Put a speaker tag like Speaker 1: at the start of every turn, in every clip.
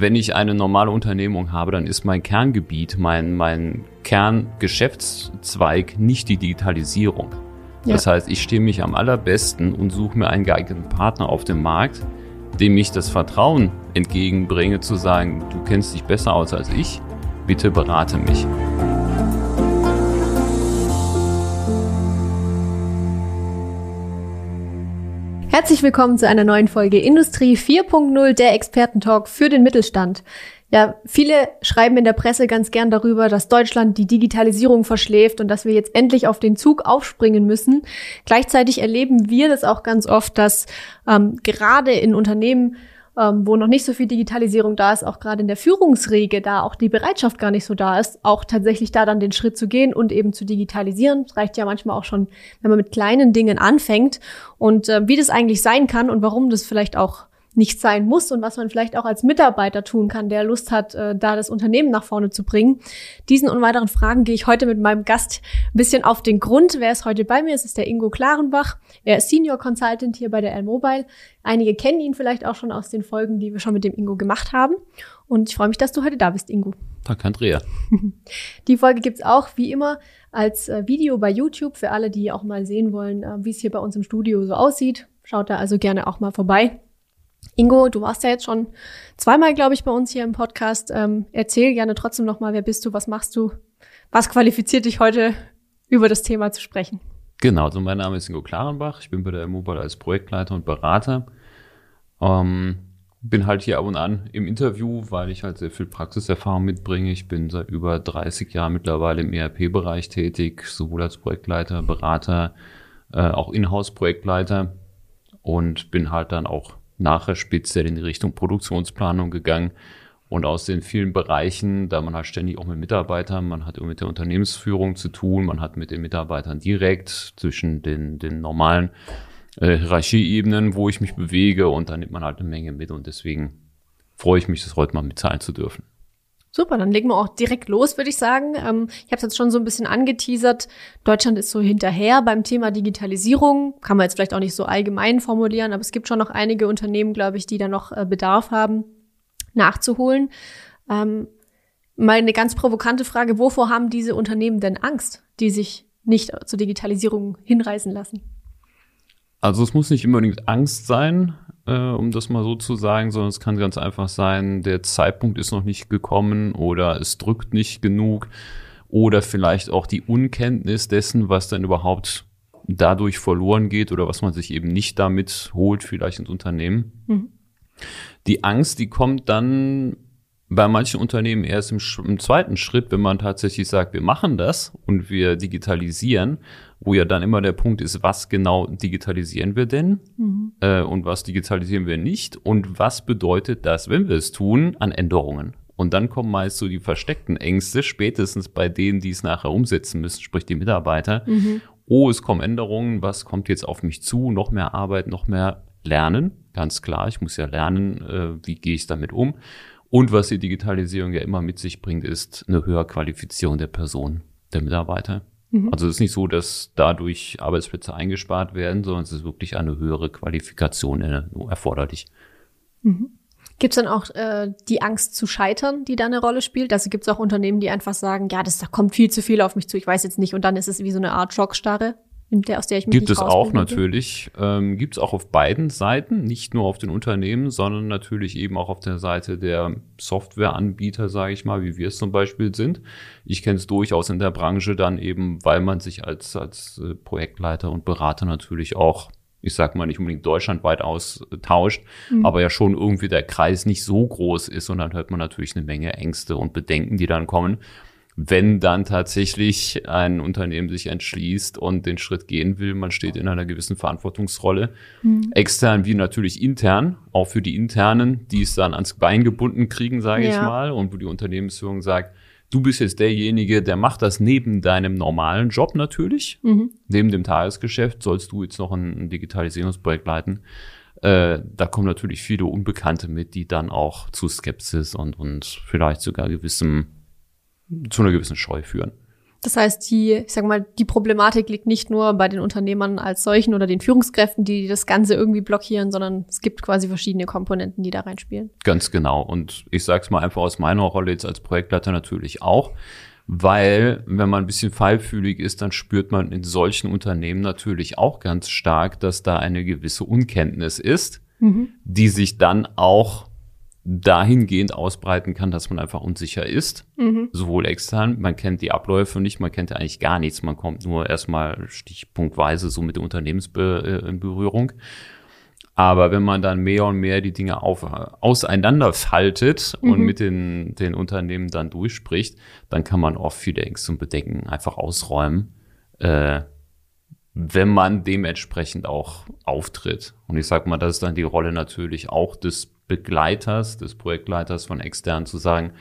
Speaker 1: wenn ich eine normale Unternehmung habe, dann ist mein Kerngebiet, mein, mein Kerngeschäftszweig nicht die Digitalisierung. Ja. Das heißt, ich stehe mich am allerbesten und suche mir einen geeigneten Partner auf dem Markt, dem ich das Vertrauen entgegenbringe, zu sagen, du kennst dich besser aus als ich, bitte berate mich.
Speaker 2: Herzlich willkommen zu einer neuen Folge Industrie 4.0, der Expertentalk für den Mittelstand. Ja, viele schreiben in der Presse ganz gern darüber, dass Deutschland die Digitalisierung verschläft und dass wir jetzt endlich auf den Zug aufspringen müssen. Gleichzeitig erleben wir das auch ganz oft, dass ähm, gerade in Unternehmen ähm, wo noch nicht so viel Digitalisierung da ist, auch gerade in der Führungsrege da auch die Bereitschaft gar nicht so da ist, auch tatsächlich da dann den Schritt zu gehen und eben zu digitalisieren. Das reicht ja manchmal auch schon, wenn man mit kleinen Dingen anfängt und äh, wie das eigentlich sein kann und warum das vielleicht auch nicht sein muss und was man vielleicht auch als Mitarbeiter tun kann, der Lust hat, äh, da das Unternehmen nach vorne zu bringen. Diesen und weiteren Fragen gehe ich heute mit meinem Gast ein bisschen auf den Grund. Wer ist heute bei mir? Es ist der Ingo Klarenbach. Er ist Senior Consultant hier bei der L-Mobile. Einige kennen ihn vielleicht auch schon aus den Folgen, die wir schon mit dem Ingo gemacht haben. Und ich freue mich, dass du heute da bist, Ingo.
Speaker 1: Danke, Andrea.
Speaker 2: Die Folge gibt's auch, wie immer, als äh, Video bei YouTube für alle, die auch mal sehen wollen, äh, wie es hier bei uns im Studio so aussieht. Schaut da also gerne auch mal vorbei. Ingo, du warst ja jetzt schon zweimal, glaube ich, bei uns hier im Podcast. Ähm, erzähl gerne trotzdem nochmal, wer bist du, was machst du, was qualifiziert dich heute über das Thema zu sprechen?
Speaker 1: Genau, also mein Name ist Ingo Klarenbach, ich bin bei der Mobile als Projektleiter und Berater. Ähm, bin halt hier ab und an im Interview, weil ich halt sehr viel Praxiserfahrung mitbringe. Ich bin seit über 30 Jahren mittlerweile im ERP-Bereich tätig, sowohl als Projektleiter, Berater, äh, auch Inhouse-Projektleiter und bin halt dann auch nachher speziell in die Richtung Produktionsplanung gegangen. Und aus den vielen Bereichen, da man halt ständig auch mit Mitarbeitern, man hat mit der Unternehmensführung zu tun, man hat mit den Mitarbeitern direkt zwischen den, den normalen äh, Hierarchieebenen, wo ich mich bewege und da nimmt man halt eine Menge mit und deswegen freue ich mich, das heute mal mitteilen zu dürfen.
Speaker 2: Super, dann legen wir auch direkt los, würde ich sagen. Ähm, ich habe es jetzt schon so ein bisschen angeteasert. Deutschland ist so hinterher beim Thema Digitalisierung. Kann man jetzt vielleicht auch nicht so allgemein formulieren, aber es gibt schon noch einige Unternehmen, glaube ich, die da noch äh, Bedarf haben, nachzuholen. Ähm, mal eine ganz provokante Frage, wovor haben diese Unternehmen denn Angst, die sich nicht zur Digitalisierung hinreißen lassen?
Speaker 1: Also es muss nicht unbedingt Angst sein äh, um das mal so zu sagen, sondern es kann ganz einfach sein, der Zeitpunkt ist noch nicht gekommen oder es drückt nicht genug oder vielleicht auch die Unkenntnis dessen, was dann überhaupt dadurch verloren geht oder was man sich eben nicht damit holt, vielleicht ins Unternehmen. Mhm. Die Angst, die kommt dann bei manchen Unternehmen erst im, im, zweiten Schritt, wenn man tatsächlich sagt, wir machen das und wir digitalisieren, wo ja dann immer der Punkt ist, was genau digitalisieren wir denn mhm. äh, und was digitalisieren wir nicht und was bedeutet das, wenn wir es tun, an Änderungen. Und dann kommen meist so die versteckten Ängste, spätestens bei denen, die es nachher umsetzen müssen, sprich die Mitarbeiter. Mhm. Oh, es kommen Änderungen, was kommt jetzt auf mich zu? Noch mehr Arbeit, noch mehr Lernen, ganz klar. Ich muss ja lernen, äh, wie gehe ich damit um. Und was die Digitalisierung ja immer mit sich bringt, ist eine höhere Qualifizierung der Person, der Mitarbeiter. Mhm. Also es ist nicht so, dass dadurch Arbeitsplätze eingespart werden, sondern es ist wirklich eine höhere Qualifikation äh, erforderlich.
Speaker 2: Mhm. Gibt es dann auch äh, die Angst zu scheitern, die da eine Rolle spielt? Also gibt es auch Unternehmen, die einfach sagen, ja, das da kommt viel zu viel auf mich zu, ich weiß jetzt nicht, und dann ist es wie so eine Art Schockstarre?
Speaker 1: Der, aus der ich mich Gibt es auch natürlich. Ähm, Gibt es auch auf beiden Seiten, nicht nur auf den Unternehmen, sondern natürlich eben auch auf der Seite der Softwareanbieter, sage ich mal, wie wir es zum Beispiel sind. Ich kenne es durchaus in der Branche dann eben, weil man sich als, als äh, Projektleiter und Berater natürlich auch ich sag mal nicht unbedingt deutschlandweit austauscht, mhm. aber ja schon irgendwie der Kreis nicht so groß ist und dann hört man natürlich eine Menge Ängste und Bedenken, die dann kommen wenn dann tatsächlich ein Unternehmen sich entschließt und den Schritt gehen will, man steht in einer gewissen Verantwortungsrolle, mhm. extern wie natürlich intern, auch für die internen, die es dann ans Bein gebunden kriegen, sage ja. ich mal, und wo die Unternehmensführung sagt, du bist jetzt derjenige, der macht das neben deinem normalen Job natürlich, mhm. neben dem Tagesgeschäft sollst du jetzt noch ein, Digitalisierungsprojekt leiten. Äh, da kommen natürlich viele Unbekannte mit, die dann auch zu Skepsis und, und vielleicht sogar gewissem zu einer gewissen Scheu führen.
Speaker 2: Das heißt, die, ich sag mal, die Problematik liegt nicht nur bei den Unternehmern als solchen oder den Führungskräften, die das Ganze irgendwie blockieren, sondern es gibt quasi verschiedene Komponenten, die da reinspielen.
Speaker 1: Ganz genau. Und ich sage es mal einfach aus meiner Rolle jetzt als Projektleiter natürlich auch, weil wenn man ein bisschen fallfühlig ist, dann spürt man in solchen Unternehmen natürlich auch ganz stark, dass da eine gewisse Unkenntnis ist, mhm. die sich dann auch dahingehend ausbreiten kann, dass man einfach unsicher ist, mhm. sowohl extern, man kennt die Abläufe nicht, man kennt ja eigentlich gar nichts, man kommt nur erstmal stichpunktweise so mit der Unternehmensbe äh. Aber wenn man dann mehr und mehr die Dinge auf, auseinanderfaltet mhm. und mit den, den Unternehmen dann durchspricht, dann kann man oft viele Ängste und Bedenken einfach ausräumen, äh, wenn man dementsprechend auch auftritt. Und ich sag mal, das ist dann die Rolle natürlich auch des Begleiters, des Projektleiters von extern zu sagen,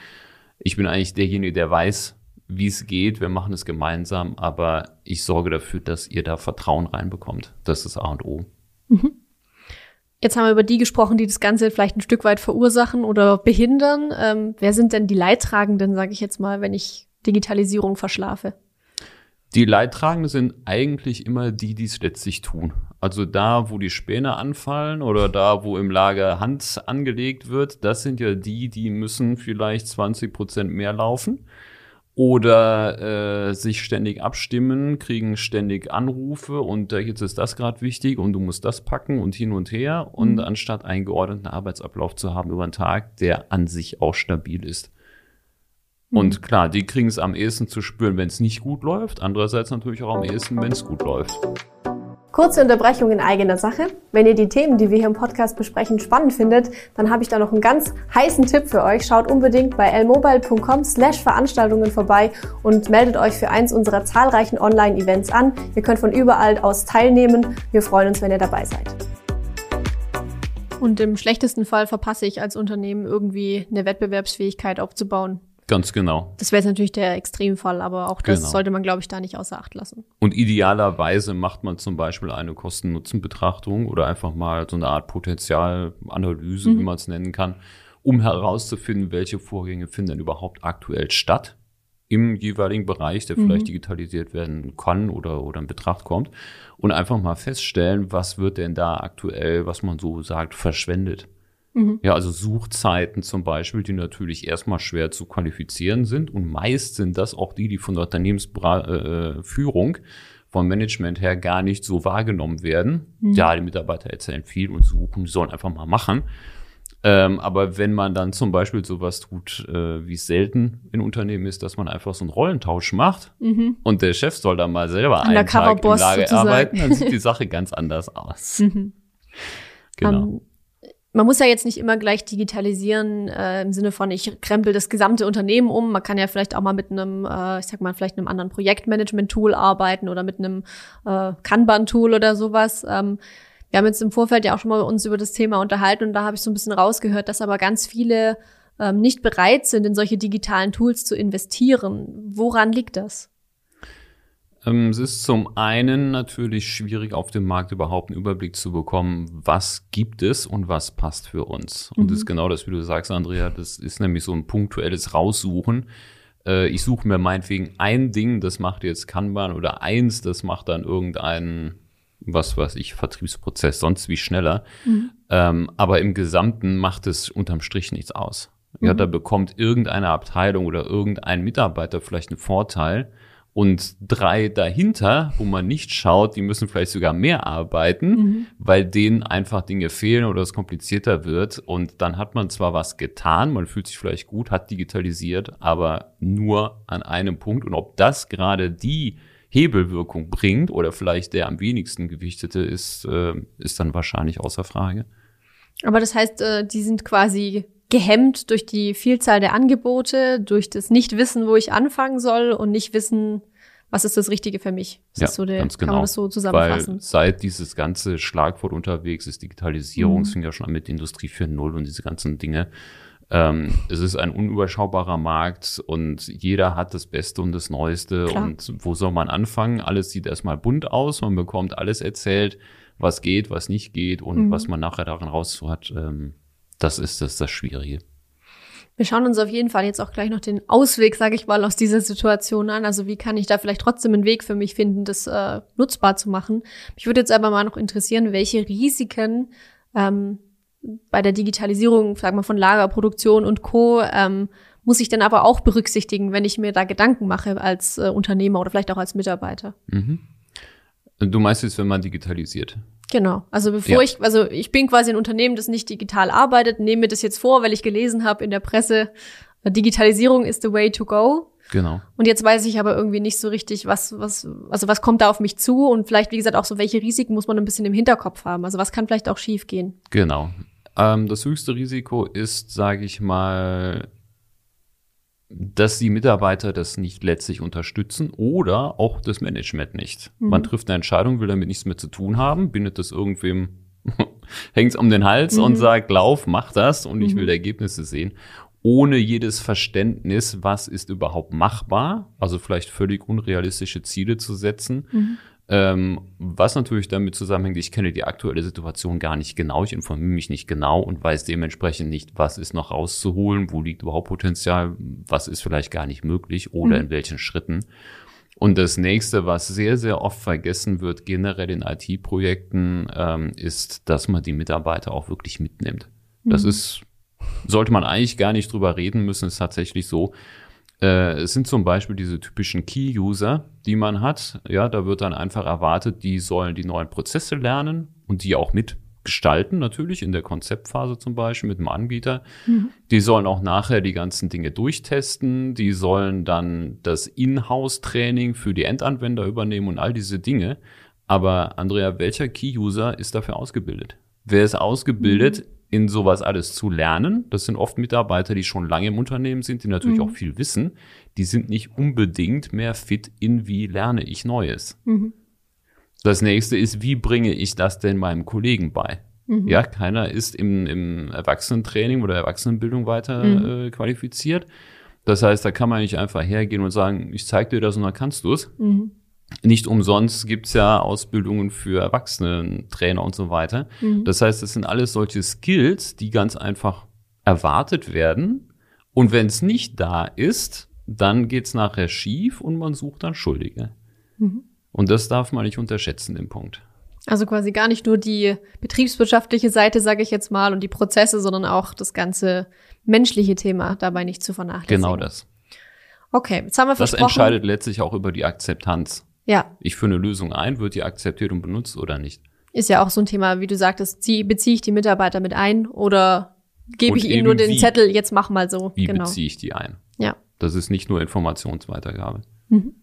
Speaker 1: ich bin eigentlich derjenige, der weiß, wie es geht, wir machen es gemeinsam, aber ich sorge dafür, dass ihr da Vertrauen reinbekommt. Das ist A und O. Mhm.
Speaker 2: Jetzt haben wir über die gesprochen, die das Ganze vielleicht ein Stück weit verursachen oder behindern. Ähm, wer sind denn die Leidtragenden, sage ich jetzt mal, wenn ich Digitalisierung verschlafe?
Speaker 1: Die Leidtragenden sind eigentlich immer die, die es letztlich tun. Also da, wo die Späne anfallen oder da, wo im Lager Hand angelegt wird, das sind ja die, die müssen vielleicht 20 Prozent mehr laufen oder äh, sich ständig abstimmen, kriegen ständig Anrufe und äh, jetzt ist das gerade wichtig und du musst das packen und hin und her und mhm. anstatt einen geordneten Arbeitsablauf zu haben über den Tag, der an sich auch stabil ist. Und mhm. klar, die kriegen es am ehesten zu spüren, wenn es nicht gut läuft. Andererseits natürlich auch am ehesten, wenn es gut läuft.
Speaker 2: Kurze Unterbrechung in eigener Sache. Wenn ihr die Themen, die wir hier im Podcast besprechen, spannend findet, dann habe ich da noch einen ganz heißen Tipp für euch. Schaut unbedingt bei lmobile.com slash Veranstaltungen vorbei und meldet euch für eins unserer zahlreichen Online-Events an. Ihr könnt von überall aus teilnehmen. Wir freuen uns, wenn ihr dabei seid. Und im schlechtesten Fall verpasse ich als Unternehmen irgendwie eine Wettbewerbsfähigkeit aufzubauen.
Speaker 1: Ganz genau.
Speaker 2: Das wäre jetzt natürlich der Extremfall, aber auch das genau. sollte man, glaube ich, da nicht außer Acht lassen.
Speaker 1: Und idealerweise macht man zum Beispiel eine Kosten-Nutzen-Betrachtung oder einfach mal so eine Art Potenzialanalyse, mhm. wie man es nennen kann, um herauszufinden, welche Vorgänge finden denn überhaupt aktuell statt im jeweiligen Bereich, der vielleicht mhm. digitalisiert werden kann oder, oder in Betracht kommt. Und einfach mal feststellen, was wird denn da aktuell, was man so sagt, verschwendet. Mhm. Ja, also Suchzeiten zum Beispiel, die natürlich erstmal schwer zu qualifizieren sind. Und meist sind das auch die, die von der Unternehmensführung, äh, vom Management her gar nicht so wahrgenommen werden. Mhm. Ja, die Mitarbeiter erzählen viel und suchen, die sollen einfach mal machen. Ähm, aber wenn man dann zum Beispiel sowas tut, äh, wie es selten in Unternehmen ist, dass man einfach so einen Rollentausch macht mhm. und der Chef soll dann mal selber einen Tag im Lager sozusagen. arbeiten, dann sieht die Sache ganz anders aus. Mhm.
Speaker 2: Genau. Um, man muss ja jetzt nicht immer gleich digitalisieren äh, im Sinne von, ich krempel das gesamte Unternehmen um. Man kann ja vielleicht auch mal mit einem, äh, ich sag mal, vielleicht einem anderen Projektmanagement-Tool arbeiten oder mit einem äh, Kanban-Tool oder sowas. Ähm, wir haben jetzt im Vorfeld ja auch schon mal uns über das Thema unterhalten und da habe ich so ein bisschen rausgehört, dass aber ganz viele ähm, nicht bereit sind, in solche digitalen Tools zu investieren. Woran liegt das?
Speaker 1: Ähm, es ist zum einen natürlich schwierig, auf dem Markt überhaupt einen Überblick zu bekommen, was gibt es und was passt für uns. Und mhm. das ist genau das, wie du sagst, Andrea, das ist nämlich so ein punktuelles Raussuchen. Äh, ich suche mir meinetwegen ein Ding, das macht jetzt Kanban oder eins, das macht dann irgendeinen, was weiß ich, Vertriebsprozess sonst wie schneller. Mhm. Ähm, aber im Gesamten macht es unterm Strich nichts aus. Ja, mhm. da bekommt irgendeine Abteilung oder irgendein Mitarbeiter vielleicht einen Vorteil und drei dahinter, wo man nicht schaut, die müssen vielleicht sogar mehr arbeiten, mhm. weil denen einfach Dinge fehlen oder es komplizierter wird. Und dann hat man zwar was getan, man fühlt sich vielleicht gut, hat digitalisiert, aber nur an einem Punkt. Und ob das gerade die Hebelwirkung bringt oder vielleicht der am wenigsten gewichtete ist, äh, ist dann wahrscheinlich außer Frage.
Speaker 2: Aber das heißt, äh, die sind quasi gehemmt durch die Vielzahl der Angebote, durch das Nichtwissen, wo ich anfangen soll und nicht wissen, was ist das Richtige für mich. Das
Speaker 1: ja,
Speaker 2: so der,
Speaker 1: ganz genau.
Speaker 2: Kann man das so zusammenfassen?
Speaker 1: Weil seit dieses ganze Schlagwort unterwegs ist, Digitalisierung, mhm. es fing ja schon an mit Industrie 4.0 und diese ganzen Dinge. Ähm, es ist ein unüberschaubarer Markt und jeder hat das Beste und das Neueste. Klar. Und wo soll man anfangen? Alles sieht erstmal bunt aus, man bekommt alles erzählt, was geht, was nicht geht und mhm. was man nachher daran raus hat. Ähm, das ist das, das Schwierige.
Speaker 2: Wir schauen uns auf jeden Fall jetzt auch gleich noch den Ausweg, sage ich mal, aus dieser Situation an. Also wie kann ich da vielleicht trotzdem einen Weg für mich finden, das äh, nutzbar zu machen. Mich würde jetzt aber mal noch interessieren, welche Risiken ähm, bei der Digitalisierung, sagen wir von Lagerproduktion und Co. Ähm, muss ich denn aber auch berücksichtigen, wenn ich mir da Gedanken mache als äh, Unternehmer oder vielleicht auch als Mitarbeiter.
Speaker 1: Mhm. Du meinst jetzt, wenn man digitalisiert?
Speaker 2: Genau. Also bevor ja. ich, also ich bin quasi ein Unternehmen, das nicht digital arbeitet, nehme mir das jetzt vor, weil ich gelesen habe in der Presse, äh, Digitalisierung is the way to go.
Speaker 1: Genau.
Speaker 2: Und jetzt weiß ich aber irgendwie nicht so richtig, was, was, also was kommt da auf mich zu und vielleicht, wie gesagt, auch so, welche Risiken muss man ein bisschen im Hinterkopf haben. Also was kann vielleicht auch schief gehen.
Speaker 1: Genau. Ähm, das höchste Risiko ist, sage ich mal, dass die Mitarbeiter das nicht letztlich unterstützen oder auch das Management nicht. Mhm. Man trifft eine Entscheidung, will damit nichts mehr zu tun haben, bindet das irgendwem, hängt es um den Hals mhm. und sagt, lauf, mach das und mhm. ich will Ergebnisse sehen. Ohne jedes Verständnis, was ist überhaupt machbar, also vielleicht völlig unrealistische Ziele zu setzen. Ähm, was natürlich damit zusammenhängt, ich kenne die aktuelle Situation gar nicht genau, ich informiere mich nicht genau und weiß dementsprechend nicht, was ist noch rauszuholen, wo liegt überhaupt Potenzial, was ist vielleicht gar nicht möglich oder mhm. in welchen Schritten. Und das nächste, was sehr, sehr oft vergessen wird, generell in IT-Projekten, ähm, ist, dass man die Mitarbeiter auch wirklich mitnimmt. Mhm. Das ist, sollte man eigentlich gar nicht drüber reden müssen, ist tatsächlich so. Äh, es sind zum Beispiel diese typischen Key-User, die man hat. Ja, da wird dann einfach erwartet, die sollen die neuen Prozesse lernen und die auch mitgestalten, natürlich in der Konzeptphase zum Beispiel mit dem Anbieter. Mhm. Die sollen auch nachher die ganzen Dinge durchtesten. Die sollen dann das Inhouse-Training für die Endanwender übernehmen und all diese Dinge. Aber Andrea, welcher Key-User ist dafür ausgebildet? Wer ist ausgebildet, mhm in sowas alles zu lernen. Das sind oft Mitarbeiter, die schon lange im Unternehmen sind, die natürlich mhm. auch viel wissen. Die sind nicht unbedingt mehr fit in, wie lerne ich Neues. Mhm. Das nächste ist, wie bringe ich das denn meinem Kollegen bei? Mhm. Ja, keiner ist im, im Erwachsenentraining oder Erwachsenenbildung weiter mhm. äh, qualifiziert. Das heißt, da kann man nicht einfach hergehen und sagen, ich zeig dir das und dann kannst du es. Mhm nicht umsonst gibt's ja Ausbildungen für Erwachsenen-Trainer und so weiter. Mhm. Das heißt, es sind alles solche Skills, die ganz einfach erwartet werden. Und wenn es nicht da ist, dann geht's nachher schief und man sucht dann Schuldige. Mhm. Und das darf man nicht unterschätzen, den Punkt.
Speaker 2: Also quasi gar nicht nur die betriebswirtschaftliche Seite, sage ich jetzt mal, und die Prozesse, sondern auch das ganze menschliche Thema dabei nicht zu vernachlässigen.
Speaker 1: Genau das.
Speaker 2: Okay, jetzt haben wir
Speaker 1: versprochen. Das entscheidet letztlich auch über die Akzeptanz.
Speaker 2: Ja.
Speaker 1: Ich führe eine Lösung ein, wird die akzeptiert und benutzt oder nicht?
Speaker 2: Ist ja auch so ein Thema, wie du sagtest, beziehe ich die Mitarbeiter mit ein oder gebe ich ihnen nur den wie, Zettel, jetzt mach mal so.
Speaker 1: Wie genau. beziehe ich die ein?
Speaker 2: Ja.
Speaker 1: Das ist nicht nur Informationsweitergabe.
Speaker 2: Mhm.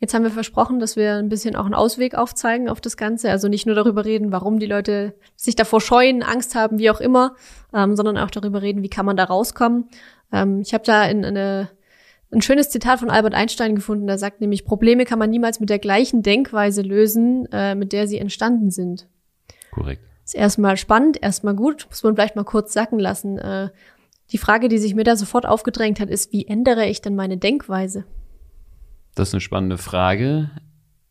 Speaker 2: Jetzt haben wir versprochen, dass wir ein bisschen auch einen Ausweg aufzeigen auf das Ganze. Also nicht nur darüber reden, warum die Leute sich davor scheuen, Angst haben, wie auch immer, ähm, sondern auch darüber reden, wie kann man da rauskommen. Ähm, ich habe da in eine ein schönes Zitat von Albert Einstein gefunden, der sagt nämlich, Probleme kann man niemals mit der gleichen Denkweise lösen, äh, mit der sie entstanden sind.
Speaker 1: Korrekt.
Speaker 2: Ist erstmal spannend, erstmal gut, muss man vielleicht mal kurz sacken lassen. Äh, die Frage, die sich mir da sofort aufgedrängt hat, ist, wie ändere ich denn meine Denkweise?
Speaker 1: Das ist eine spannende Frage.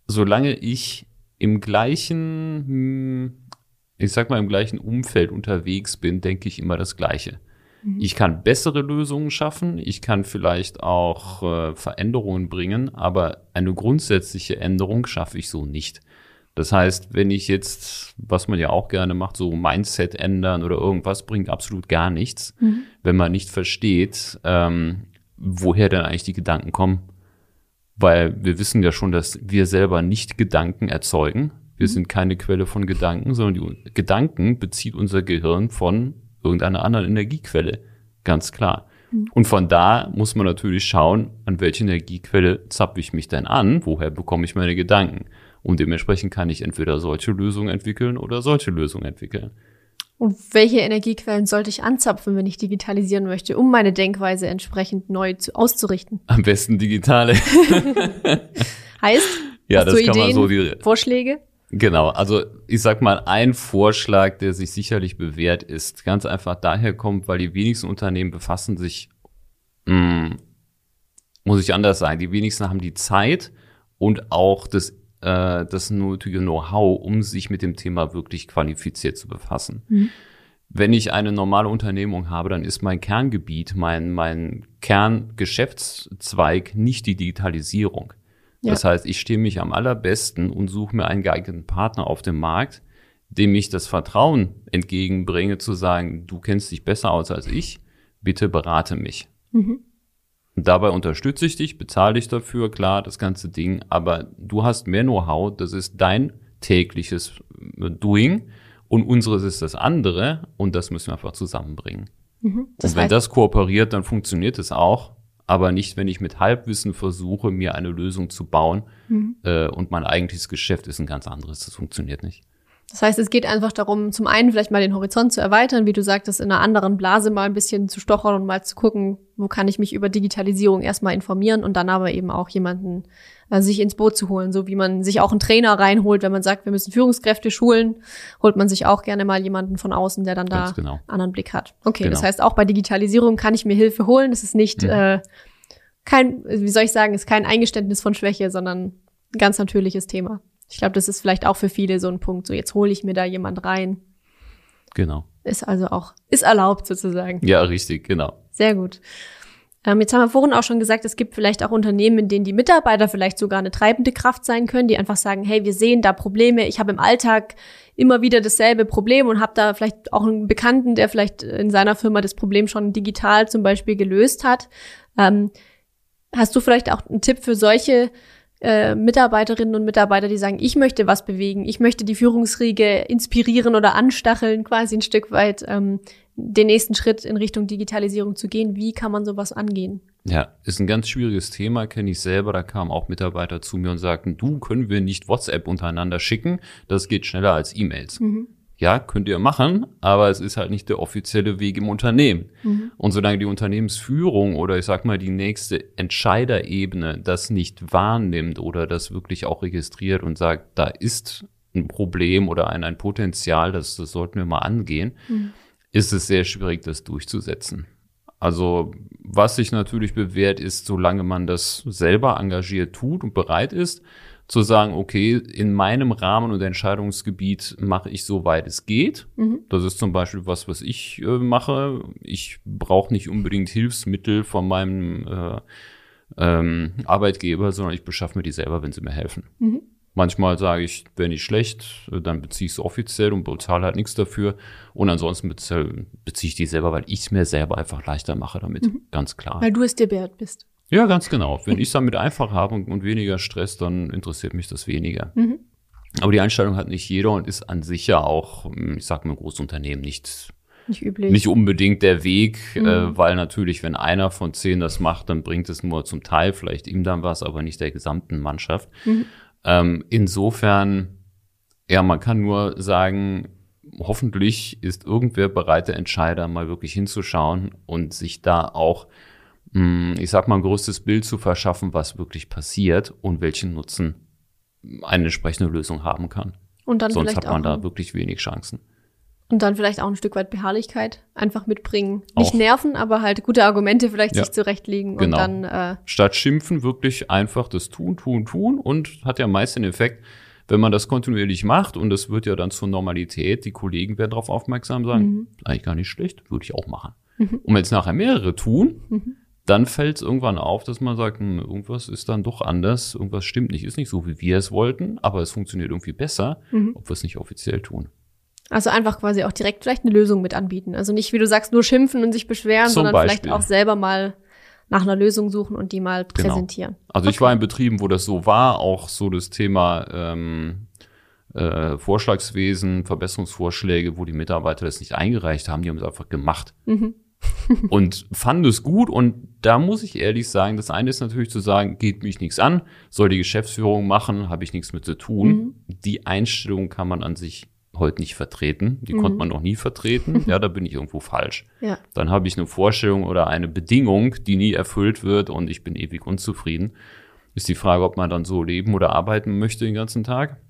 Speaker 1: Solange ich im gleichen, hm, ich sag mal, im gleichen Umfeld unterwegs bin, denke ich immer das Gleiche. Mhm. Ich kann bessere Lösungen schaffen, ich kann vielleicht auch äh, Veränderungen bringen, aber eine grundsätzliche Änderung schaffe ich so nicht. Das heißt, wenn ich jetzt, was man ja auch gerne macht, so Mindset ändern oder irgendwas, bringt absolut gar nichts, mhm. wenn man nicht versteht, ähm, woher denn eigentlich die Gedanken kommen. Weil wir wissen ja schon, dass wir selber nicht Gedanken erzeugen. Wir mhm. sind keine Quelle von Gedanken, sondern die Gedanken bezieht unser Gehirn von irgendeiner anderen Energiequelle. Ganz klar. Mhm. Und von da muss man natürlich schauen, an welche Energiequelle zappe ich mich denn an, woher bekomme ich meine Gedanken. Und dementsprechend kann ich entweder solche Lösungen entwickeln oder solche Lösungen entwickeln.
Speaker 2: Und welche Energiequellen sollte ich anzapfen, wenn ich digitalisieren möchte, um meine Denkweise entsprechend neu zu, auszurichten?
Speaker 1: Am besten digitale.
Speaker 2: heißt,
Speaker 1: ja, das kann Ideen, man so die
Speaker 2: Vorschläge?
Speaker 1: Genau, also ich sag mal, ein Vorschlag, der sich sicherlich bewährt ist, ganz einfach daher kommt, weil die wenigsten Unternehmen befassen sich, mh, hm, muss ich anders sagen, die wenigsten haben die Zeit und auch das, äh, das nötige Know-how, um sich mit dem Thema wirklich qualifiziert zu befassen. Mhm. Wenn ich eine normale Unternehmung habe, dann ist mein Kerngebiet, mein, mein Kerngeschäftszweig nicht die Digitalisierung.
Speaker 2: Ja.
Speaker 1: Das heißt, ich stehe mich am allerbesten und suche mir einen geeigneten Partner auf dem Markt, dem ich das Vertrauen entgegenbringe, zu sagen, du kennst dich besser aus als ich, bitte berate mich.
Speaker 2: Mhm.
Speaker 1: Und dabei unterstütze ich dich, bezahle dich dafür, klar, das ganze Ding, aber du hast mehr Know-how, das ist dein tägliches äh, Doing und unseres ist das andere und das müssen wir einfach zusammenbringen.
Speaker 2: Mhm.
Speaker 1: Und wenn das kooperiert, dann funktioniert es auch, aber nicht, wenn ich mit Halbwissen versuche, mir eine Lösung zu bauen
Speaker 2: Mhm.
Speaker 1: äh, und mein eigentliches Geschäft ist ein ganz anderes, das funktioniert nicht.
Speaker 2: Das heißt, es geht einfach darum, zum einen vielleicht mal den Horizont zu erweitern, wie du sagtest, in einer anderen Blase mal ein bisschen zu stochern und mal zu gucken, wo kann ich mich über Digitalisierung erstmal informieren und dann aber eben auch jemanden äh, sich ins Boot zu holen, so wie man sich auch einen Trainer reinholt, wenn man sagt, wir müssen Führungskräfte schulen, holt man sich auch gerne mal jemanden von außen, der dann da
Speaker 1: Ganz genau.
Speaker 2: einen anderen Blick hat. Okay, das
Speaker 1: Genau.
Speaker 2: heißt, auch bei Digitalisierung kann ich mir Hilfe holen. Es ist nicht
Speaker 1: Mhm.
Speaker 2: äh, kein, wie soll ich sagen, ist kein Eingeständnis von Schwäche, sondern ein ganz natürliches Thema. Ich glaube, das ist vielleicht auch für viele so ein Punkt. So, jetzt hole ich mir da jemand rein.
Speaker 1: Genau.
Speaker 2: Ist also auch, ist erlaubt sozusagen.
Speaker 1: Ja, richtig, genau.
Speaker 2: Sehr gut. Ähm, jetzt haben wir vorhin auch schon gesagt, es gibt vielleicht auch Unternehmen, in denen die Mitarbeiter vielleicht sogar eine treibende Kraft sein können, die einfach sagen, hey, wir sehen da Probleme, ich habe im Alltag immer wieder dasselbe Problem und habe da vielleicht auch einen Bekannten, der vielleicht in seiner Firma das Problem schon digital zum Beispiel gelöst hat. Ähm, hast du vielleicht auch einen Tipp für solche äh, Mitarbeiterinnen und Mitarbeiter, die sagen, ich möchte was bewegen, ich möchte die Führungsriege inspirieren oder anstacheln, quasi ein Stück weit ähm, den nächsten Schritt in Richtung Digitalisierung zu gehen. Wie kann man sowas angehen?
Speaker 1: Ja, ist ein ganz schwieriges Thema, kenne ich selber. Da kamen auch Mitarbeiter zu mir und sagten, du, können wir nicht WhatsApp untereinander schicken? Das geht schneller als E-Mails. Ja, könnt ihr machen, aber es ist halt nicht der offizielle Weg im Unternehmen. Und solange die Unternehmensführung oder ich sag mal die nächste Entscheiderebene das nicht wahrnimmt oder das wirklich auch registriert und sagt, da ist ein Problem oder ein, ein Potenzial, das, das sollten wir mal angehen, ist es sehr schwierig, das durchzusetzen. Also was sich natürlich bewährt ist, solange man das selber engagiert tut und bereit ist, zu sagen, okay, in meinem Rahmen und Entscheidungsgebiet mache ich so weit es geht. Das ist zum Beispiel was, was ich äh, mache. Ich brauche nicht unbedingt Hilfsmittel von meinem äh, ähm, Arbeitgeber, sondern ich beschaffe mir die selber, wenn sie mir helfen. Manchmal sage ich, wäre nicht schlecht, äh, dann beziehe ich es offiziell und bezahle halt nichts dafür. Und ansonsten beziehe, beziehe ich die selber, weil ich es mir selber einfach leichter mache damit. Ganz klar.
Speaker 2: Weil du es dir wert bist.
Speaker 1: Ja, ganz genau. Wenn ich es damit einfach habe und, weniger Stress, dann interessiert mich das weniger. Aber die Einstellung hat nicht jeder und ist an sich ja auch, hm, ich sag mal, Großunternehmen nicht,
Speaker 2: Nicht üblich.
Speaker 1: nicht unbedingt der Weg, äh, weil natürlich, wenn einer von zehn das macht, dann bringt es nur zum Teil vielleicht ihm dann was, aber nicht der gesamten Mannschaft. Ähm, insofern, ja, man kann nur sagen, hoffentlich ist irgendwer bereit, der Entscheider mal wirklich hinzuschauen und sich da auch, ich sag mal, ein größtes Bild zu verschaffen, was wirklich passiert und welchen Nutzen eine entsprechende Lösung haben kann.
Speaker 2: und dann
Speaker 1: Sonst hat man da wirklich wenig Chancen.
Speaker 2: und dann vielleicht auch ein Stück weit Beharrlichkeit einfach mitbringen. Nicht
Speaker 1: Auch.
Speaker 2: nerven, aber halt gute Argumente vielleicht
Speaker 1: Ja.
Speaker 2: sich zurechtlegen
Speaker 1: Genau.
Speaker 2: und dann äh,
Speaker 1: Statt schimpfen wirklich einfach das tun, tun, tun und hat ja meist den Effekt, wenn man das kontinuierlich macht und das wird ja dann zur Normalität, die Kollegen werden darauf aufmerksam sein,
Speaker 2: Mhm.
Speaker 1: eigentlich gar nicht schlecht, würde ich auch machen. Und wenn es nachher mehrere tun,
Speaker 2: Mhm.
Speaker 1: Dann fällt es irgendwann auf, dass man sagt, hm, irgendwas ist dann doch anders, irgendwas stimmt nicht, ist nicht so, wie wir es wollten, aber es funktioniert irgendwie besser,
Speaker 2: Mhm.
Speaker 1: ob wir es nicht offiziell tun.
Speaker 2: Also einfach quasi auch direkt vielleicht eine Lösung mit anbieten. Also nicht, wie du sagst, nur schimpfen und sich beschweren,
Speaker 1: Zum
Speaker 2: sondern vielleicht
Speaker 1: Beispiel.
Speaker 2: auch selber mal nach einer Lösung suchen und die mal
Speaker 1: Genau.
Speaker 2: präsentieren.
Speaker 1: Also ich war in Betrieben, wo das so war, auch so das Thema ähm, äh, Vorschlagswesen, Verbesserungsvorschläge, wo die Mitarbeiter das nicht eingereicht haben, die haben es einfach gemacht. und fanden es gut und da muss ich ehrlich sagen, das eine ist natürlich zu sagen, geht mich nichts an, soll die Geschäftsführung machen, habe ich nichts mit zu tun. Die Einstellung kann man an sich heute nicht vertreten, die konnte man noch nie vertreten, ja, da bin ich irgendwo falsch.
Speaker 2: Ja.
Speaker 1: Dann habe ich eine Vorstellung oder eine Bedingung, die nie erfüllt wird und ich bin ewig unzufrieden. Ist die Frage, ob man dann so leben oder arbeiten möchte den ganzen Tag.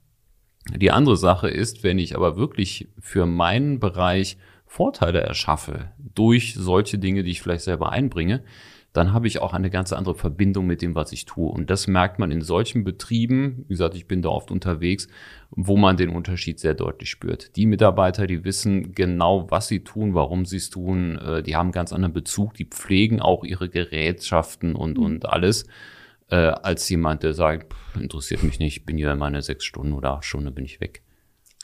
Speaker 1: Die andere Sache ist, wenn ich aber wirklich für meinen Bereich Vorteile erschaffe durch solche Dinge, die ich vielleicht selber einbringe, dann habe ich auch eine ganz andere Verbindung mit dem, was ich tue. Und das merkt man in solchen Betrieben, wie gesagt, ich bin da oft unterwegs, wo man den Unterschied sehr deutlich spürt. Die Mitarbeiter, die wissen genau, was sie tun, warum sie es tun, äh, die haben einen ganz anderen Bezug, die pflegen auch ihre Gerätschaften und, mhm. und alles, äh, als jemand, der sagt, interessiert mich nicht, bin hier meine sechs Stunden oder acht Stunden, bin ich weg.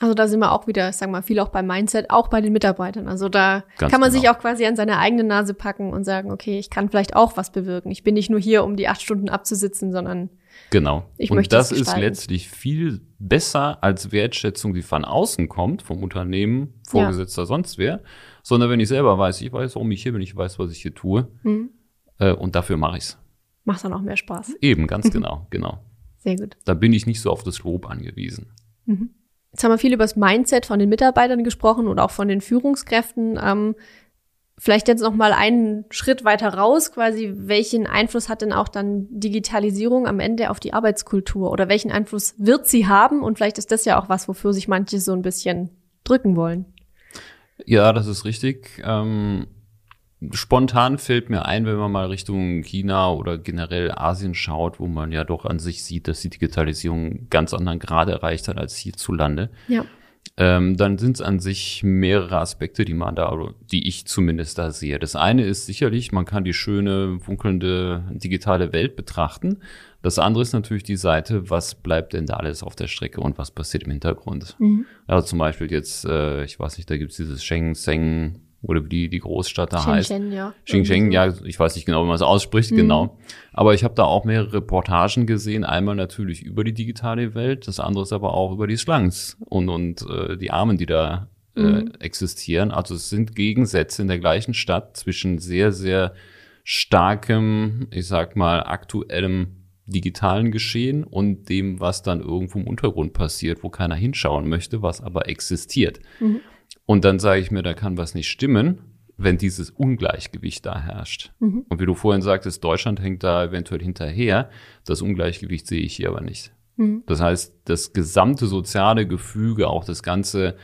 Speaker 2: Also da sind wir auch wieder, sag mal, viel auch beim Mindset, auch bei den Mitarbeitern. Also da Ganz kann man genau. sich auch quasi an seine eigene Nase packen und sagen, okay, ich kann vielleicht auch was bewirken. Ich bin nicht nur hier, um die acht Stunden abzusitzen, sondern
Speaker 1: genau. Ich und möchte das ist letztlich viel besser als Wertschätzung, die von außen kommt, vom Unternehmen, Vorgesetzter, ja. sonst wer, sondern wenn ich selber weiß, ich weiß, warum ich hier bin, ich weiß, was ich hier tue mhm. äh, und dafür mache ich's.
Speaker 2: Macht dann auch mehr Spaß.
Speaker 1: Eben, ganz genau, genau.
Speaker 2: Sehr gut.
Speaker 1: Da bin ich nicht so auf das Lob angewiesen.
Speaker 2: Mhm. Jetzt haben wir viel über das Mindset von den Mitarbeitern gesprochen und auch von den Führungskräften. Ähm, vielleicht jetzt noch mal einen Schritt weiter raus, quasi, welchen Einfluss hat denn auch dann Digitalisierung am Ende auf die Arbeitskultur oder welchen Einfluss wird sie haben? Und vielleicht ist das ja auch was, wofür sich manche so ein bisschen drücken wollen.
Speaker 1: Ja, das ist richtig. Ähm Spontan fällt mir ein, wenn man mal Richtung China oder generell Asien schaut, wo man ja doch an sich sieht, dass die Digitalisierung ganz anderen Grade erreicht hat als hierzulande. Ja. Ähm, dann sind es an sich mehrere Aspekte, die man da, die ich zumindest da sehe. Das eine ist sicherlich, man kann die schöne, funkelnde digitale Welt betrachten. Das andere ist natürlich die Seite, was bleibt denn da alles auf der Strecke und was passiert im Hintergrund. Mhm. Also zum Beispiel jetzt, äh, ich weiß nicht, da gibt es dieses Sheng Seng oder wie die, die Großstadt da heißt. Shenzhen, ja. Shenzhen, ja, ich weiß nicht genau, wie man es ausspricht, mhm. genau. Aber ich habe da auch mehrere Reportagen gesehen. Einmal natürlich über die digitale Welt, das andere ist aber auch über die Slangs und, und äh, die Armen, die da äh, mhm. existieren. Also es sind Gegensätze in der gleichen Stadt zwischen sehr, sehr starkem, ich sag mal, aktuellem digitalen Geschehen und dem, was dann irgendwo im Untergrund passiert, wo keiner hinschauen möchte, was aber existiert. Mhm. Und dann sage ich mir, da kann was nicht stimmen, wenn dieses Ungleichgewicht da herrscht. Mhm. Und wie du vorhin sagtest, Deutschland hängt da eventuell hinterher. Das Ungleichgewicht sehe ich hier aber nicht. Mhm. Das heißt, das gesamte soziale Gefüge, auch das ganze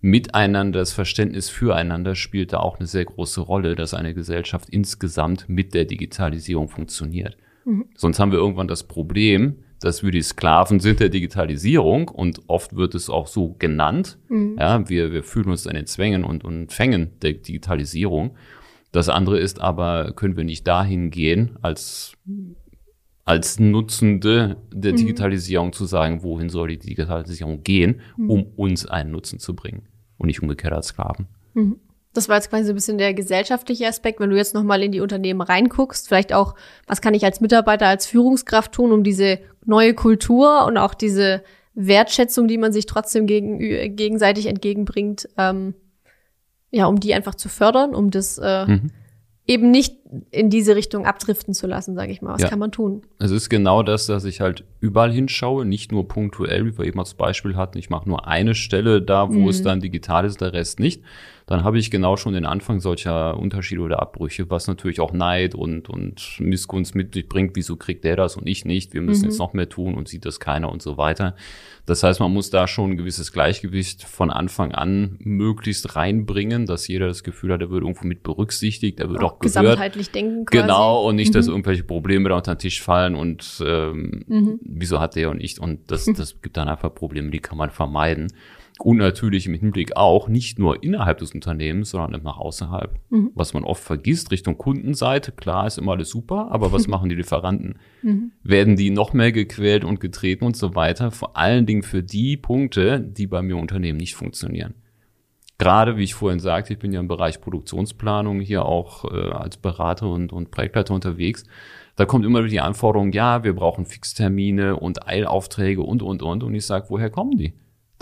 Speaker 1: Miteinander, das Verständnis füreinander spielt da auch eine sehr große Rolle, dass eine Gesellschaft insgesamt mit der Digitalisierung funktioniert. Mhm. Sonst haben wir irgendwann das Problem, dass wir die Sklaven sind der Digitalisierung und oft wird es auch so genannt. Mhm. Ja, wir, wir fühlen uns an den Zwängen und, und Fängen der Digitalisierung. Das andere ist aber, können wir nicht dahin gehen, als, als Nutzende der mhm. Digitalisierung zu sagen, wohin soll die Digitalisierung gehen, mhm. um uns einen Nutzen zu bringen und nicht umgekehrt als Sklaven.
Speaker 2: Das war jetzt quasi so ein bisschen der gesellschaftliche Aspekt, wenn du jetzt nochmal in die Unternehmen reinguckst, vielleicht auch, was kann ich als Mitarbeiter, als Führungskraft tun, um diese neue Kultur und auch diese Wertschätzung, die man sich trotzdem gegen, gegenseitig entgegenbringt, ähm, ja, um die einfach zu fördern, um das äh, mhm. eben nicht in diese Richtung abdriften zu lassen, sage ich mal. Was ja. kann man tun?
Speaker 1: Es ist genau das, dass ich halt überall hinschaue, nicht nur punktuell, wie wir eben als Beispiel hatten. Ich mache nur eine Stelle da, wo mhm. es dann digital ist, der Rest nicht, dann habe ich genau schon den Anfang solcher Unterschiede oder Abbrüche, was natürlich auch Neid und, und Missgunst mit sich bringt. Wieso kriegt der das und ich nicht? Wir müssen mhm. jetzt noch mehr tun und sieht das keiner und so weiter. Das heißt, man muss da schon ein gewisses Gleichgewicht von Anfang an möglichst reinbringen, dass jeder das Gefühl hat, er wird irgendwo mit berücksichtigt, er wird auch, auch gehört.
Speaker 2: Gesamtheitlich denken quasi.
Speaker 1: Genau, und nicht, mhm. dass irgendwelche Probleme da unter den Tisch fallen und ähm, mhm. wieso hat der und ich und das, das gibt dann einfach Probleme, die kann man vermeiden. Und natürlich im Hinblick auch nicht nur innerhalb des Unternehmens, sondern auch nach außerhalb. Mhm. Was man oft vergisst, Richtung Kundenseite, klar ist immer alles super, aber was machen die Lieferanten? Mhm. Werden die noch mehr gequält und getreten und so weiter? Vor allen Dingen für die Punkte, die bei mir im Unternehmen nicht funktionieren. Gerade, wie ich vorhin sagte, ich bin ja im Bereich Produktionsplanung hier auch äh, als Berater und, und Projektleiter unterwegs. Da kommt immer wieder die Anforderung, ja, wir brauchen Fixtermine und Eilaufträge und, und, und. Und ich sage, woher kommen die?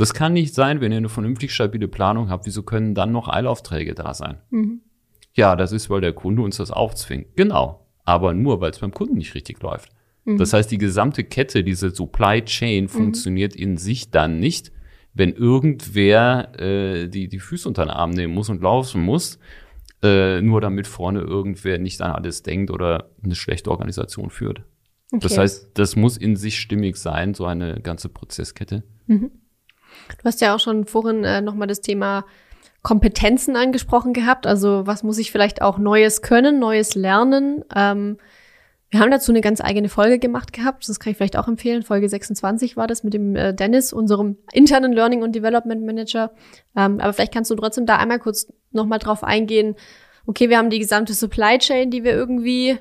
Speaker 1: Das kann nicht sein, wenn ihr eine vernünftig stabile Planung habt. Wieso können dann noch Eilaufträge da sein? Mhm. Ja, das ist, weil der Kunde uns das aufzwingt. Genau. Aber nur, weil es beim Kunden nicht richtig läuft. Mhm. Das heißt, die gesamte Kette, diese Supply Chain mhm. funktioniert in sich dann nicht, wenn irgendwer äh, die, die Füße unter den Arm nehmen muss und laufen muss, äh, nur damit vorne irgendwer nicht an alles denkt oder eine schlechte Organisation führt. Okay. Das heißt, das muss in sich stimmig sein, so eine ganze Prozesskette. Mhm.
Speaker 2: Du hast ja auch schon vorhin äh, nochmal das Thema Kompetenzen angesprochen gehabt. Also was muss ich vielleicht auch Neues können, Neues lernen. Ähm, wir haben dazu eine ganz eigene Folge gemacht gehabt. Das kann ich vielleicht auch empfehlen. Folge 26 war das mit dem äh, Dennis, unserem internen Learning und Development Manager. Ähm, aber vielleicht kannst du trotzdem da einmal kurz nochmal drauf eingehen. Okay, wir haben die gesamte Supply Chain, die wir irgendwie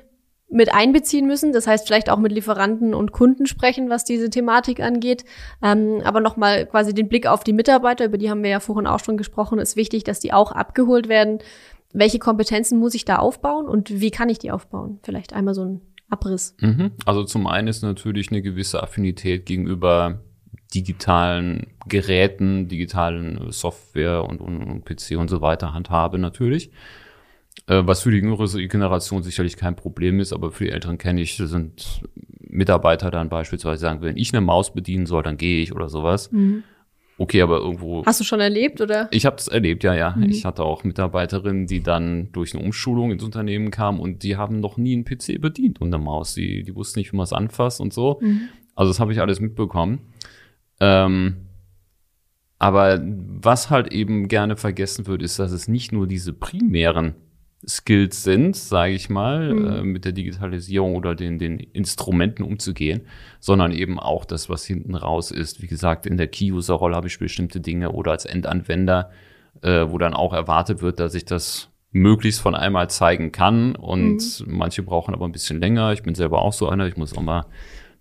Speaker 2: mit einbeziehen müssen. Das heißt, vielleicht auch mit Lieferanten und Kunden sprechen, was diese Thematik angeht. Ähm, aber nochmal quasi den Blick auf die Mitarbeiter, über die haben wir ja vorhin auch schon gesprochen, ist wichtig, dass die auch abgeholt werden. Welche Kompetenzen muss ich da aufbauen und wie kann ich die aufbauen? Vielleicht einmal so ein Abriss.
Speaker 1: Mhm. Also zum einen ist natürlich eine gewisse Affinität gegenüber digitalen Geräten, digitalen Software und, und, und PC und so weiter handhabe natürlich. Äh, was für die jüngere Generation sicherlich kein Problem ist, aber für die Älteren kenne ich, sind Mitarbeiter dann beispielsweise sagen, wenn ich eine Maus bedienen soll, dann gehe ich oder sowas. Mhm. Okay, aber irgendwo.
Speaker 2: Hast du schon erlebt, oder?
Speaker 1: Ich habe es erlebt, ja, ja. Mhm. Ich hatte auch Mitarbeiterinnen, die dann durch eine Umschulung ins Unternehmen kamen und die haben noch nie einen PC bedient und eine Maus. Die, die wussten nicht, wie man es anfasst und so. Mhm. Also das habe ich alles mitbekommen. Ähm, aber was halt eben gerne vergessen wird, ist, dass es nicht nur diese primären Skills sind, sage ich mal, mhm. äh, mit der Digitalisierung oder den, den Instrumenten umzugehen, sondern eben auch das, was hinten raus ist. Wie gesagt, in der Key-User-Rolle habe ich bestimmte Dinge oder als Endanwender, äh, wo dann auch erwartet wird, dass ich das möglichst von einmal zeigen kann und mhm. manche brauchen aber ein bisschen länger. Ich bin selber auch so einer, ich muss auch mal ein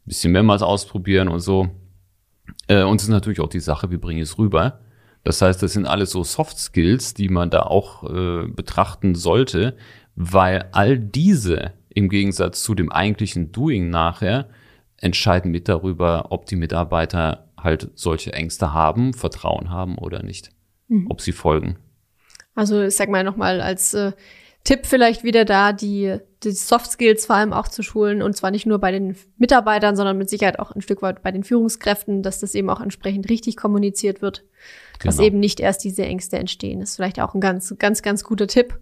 Speaker 1: bisschen mehrmals ausprobieren und so. Äh, und es ist natürlich auch die Sache, wie bringe ich es rüber. Das heißt, das sind alles so Soft Skills, die man da auch äh, betrachten sollte, weil all diese im Gegensatz zu dem eigentlichen Doing nachher entscheiden mit darüber, ob die Mitarbeiter halt solche Ängste haben, Vertrauen haben oder nicht, mhm. ob sie folgen.
Speaker 2: Also ich sag mal nochmal als äh, Tipp vielleicht wieder da, die, die Soft Skills vor allem auch zu schulen und zwar nicht nur bei den Mitarbeitern, sondern mit Sicherheit auch ein Stück weit bei den Führungskräften, dass das eben auch entsprechend richtig kommuniziert wird, genau. dass eben nicht erst diese Ängste entstehen. Das ist vielleicht auch ein ganz, ganz, ganz guter Tipp.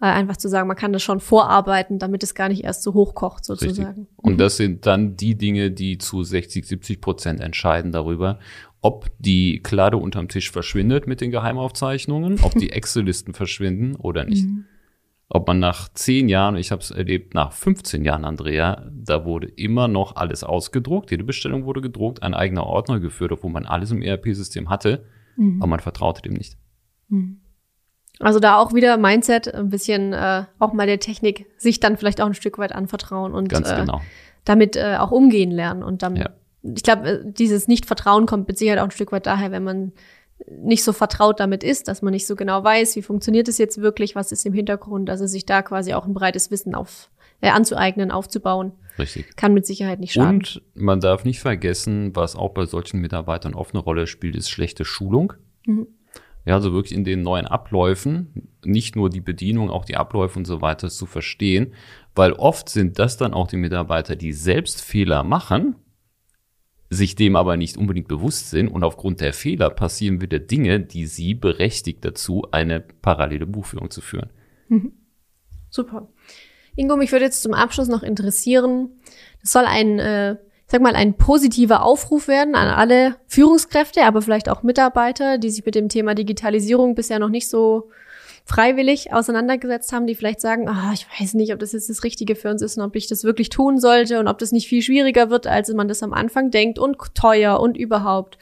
Speaker 2: Äh, einfach zu sagen, man kann das schon vorarbeiten, damit es gar nicht erst so hochkocht sozusagen. Richtig.
Speaker 1: Und mhm. das sind dann die Dinge, die zu 60, 70 Prozent entscheiden darüber, ob die Klade unterm Tisch verschwindet mit den Geheimaufzeichnungen, ob die Excel-Listen verschwinden oder nicht. Mhm ob man nach zehn Jahren, ich habe es erlebt, nach 15 Jahren, Andrea, da wurde immer noch alles ausgedruckt, jede Bestellung wurde gedruckt, ein eigener Ordner geführt, obwohl man alles im ERP-System hatte, mhm. aber man vertraute dem nicht.
Speaker 2: Mhm. Also da auch wieder Mindset, ein bisschen äh, auch mal der Technik, sich dann vielleicht auch ein Stück weit anvertrauen und
Speaker 1: Ganz äh, genau.
Speaker 2: damit äh, auch umgehen lernen. Und dann, ja. ich glaube, äh, dieses Nicht-Vertrauen kommt mit Sicherheit auch ein Stück weit daher, wenn man nicht so vertraut damit ist, dass man nicht so genau weiß, wie funktioniert es jetzt wirklich, was ist im Hintergrund, also sich da quasi auch ein breites Wissen auf, äh, anzueignen, aufzubauen.
Speaker 1: Richtig.
Speaker 2: Kann mit Sicherheit nicht schaden.
Speaker 1: Und man darf nicht vergessen, was auch bei solchen Mitarbeitern oft eine Rolle spielt, ist schlechte Schulung. Mhm. Ja, also wirklich in den neuen Abläufen, nicht nur die Bedienung, auch die Abläufe und so weiter zu verstehen, weil oft sind das dann auch die Mitarbeiter, die selbst Fehler machen sich dem aber nicht unbedingt bewusst sind und aufgrund der Fehler passieren wieder Dinge, die sie berechtigt dazu, eine parallele Buchführung zu führen. Mhm.
Speaker 2: Super. Ingo, mich würde jetzt zum Abschluss noch interessieren, das soll ein, äh, sag mal, ein positiver Aufruf werden an alle Führungskräfte, aber vielleicht auch Mitarbeiter, die sich mit dem Thema Digitalisierung bisher noch nicht so freiwillig auseinandergesetzt haben, die vielleicht sagen, ah, ich weiß nicht, ob das jetzt das Richtige für uns ist und ob ich das wirklich tun sollte und ob das nicht viel schwieriger wird, als man das am Anfang denkt und teuer und überhaupt.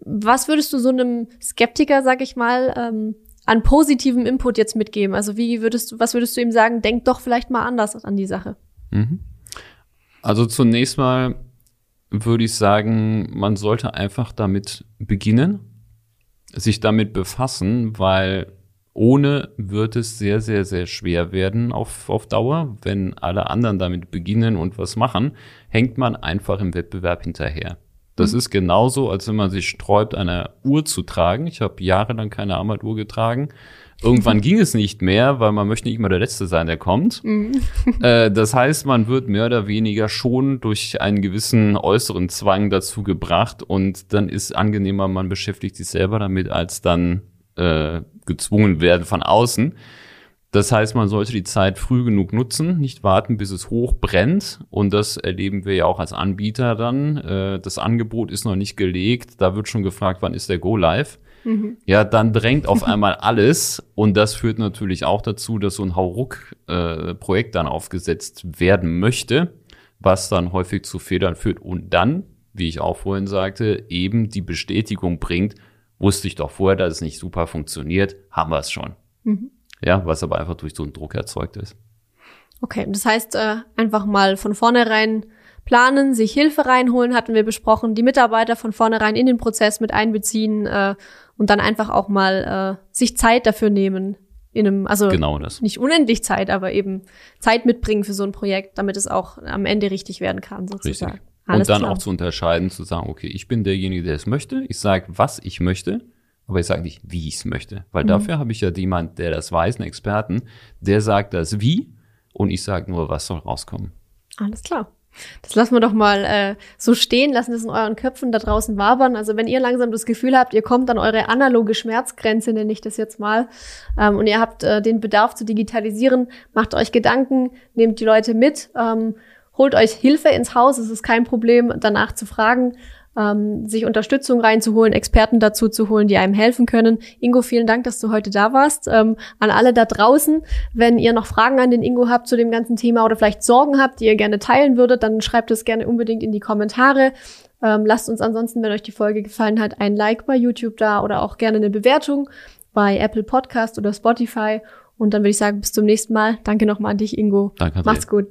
Speaker 2: Was würdest du so einem Skeptiker, sag ich mal, ähm, an positivem Input jetzt mitgeben? Also wie würdest du, was würdest du ihm sagen? Denk doch vielleicht mal anders an die Sache. Mhm.
Speaker 1: Also zunächst mal würde ich sagen, man sollte einfach damit beginnen, sich damit befassen, weil ohne wird es sehr, sehr, sehr schwer werden auf, auf Dauer. Wenn alle anderen damit beginnen und was machen, hängt man einfach im Wettbewerb hinterher. Das mhm. ist genauso, als wenn man sich sträubt, eine Uhr zu tragen. Ich habe jahrelang keine Armbanduhr getragen. Irgendwann ging es nicht mehr, weil man möchte nicht immer der Letzte sein, der kommt. Mhm. Äh, das heißt, man wird mehr oder weniger schon durch einen gewissen äußeren Zwang dazu gebracht und dann ist angenehmer, man beschäftigt sich selber damit, als dann äh, gezwungen werden von außen. Das heißt, man sollte die Zeit früh genug nutzen, nicht warten, bis es hoch brennt. Und das erleben wir ja auch als Anbieter dann. Äh, das Angebot ist noch nicht gelegt. Da wird schon gefragt, wann ist der Go Live. mhm. ja, dann drängt auf einmal alles und das führt natürlich auch dazu, dass so ein Hauruck-Projekt äh, dann aufgesetzt werden möchte, was dann häufig zu Fehlern führt und dann, wie ich auch vorhin sagte, eben die Bestätigung bringt, wusste ich doch vorher, dass es nicht super funktioniert, haben wir es schon. Mhm. Ja, was aber einfach durch so einen Druck erzeugt ist.
Speaker 2: Okay, das heißt, äh, einfach mal von vornherein planen, sich Hilfe reinholen, hatten wir besprochen, die Mitarbeiter von vornherein in den Prozess mit einbeziehen äh, und dann einfach auch mal äh, sich Zeit dafür nehmen. In einem, also
Speaker 1: genau das.
Speaker 2: nicht unendlich Zeit, aber eben Zeit mitbringen für so ein Projekt, damit es auch am Ende richtig werden kann, sozusagen.
Speaker 1: Richtig. Alles und dann klar. auch zu unterscheiden, zu sagen, okay, ich bin derjenige, der es möchte. Ich sage, was ich möchte, aber ich sage nicht, wie ich es möchte. Weil mhm. dafür habe ich ja jemand, der das weiß, einen Experten, der sagt das wie und ich sage nur, was soll rauskommen.
Speaker 2: Alles klar. Das lassen wir doch mal äh, so stehen, lassen das in euren Köpfen da draußen wabern. Also wenn ihr langsam das Gefühl habt, ihr kommt an eure analoge Schmerzgrenze, nenne ich das jetzt mal, ähm, und ihr habt äh, den Bedarf zu digitalisieren, macht euch Gedanken, nehmt die Leute mit, ähm, holt euch Hilfe ins Haus. Es ist kein Problem, danach zu fragen ähm, sich Unterstützung reinzuholen, Experten dazu zu holen, die einem helfen können. Ingo, vielen Dank, dass du heute da warst. Ähm, an alle da draußen, wenn ihr noch Fragen an den Ingo habt zu dem ganzen Thema oder vielleicht Sorgen habt, die ihr gerne teilen würdet, dann schreibt es gerne unbedingt in die Kommentare. Ähm, lasst uns ansonsten, wenn euch die Folge gefallen hat, ein Like bei YouTube da oder auch gerne eine Bewertung bei Apple Podcast oder Spotify. Und dann würde ich sagen, bis zum nächsten Mal. Danke nochmal an dich, Ingo.
Speaker 1: Danke.
Speaker 2: Macht's gut.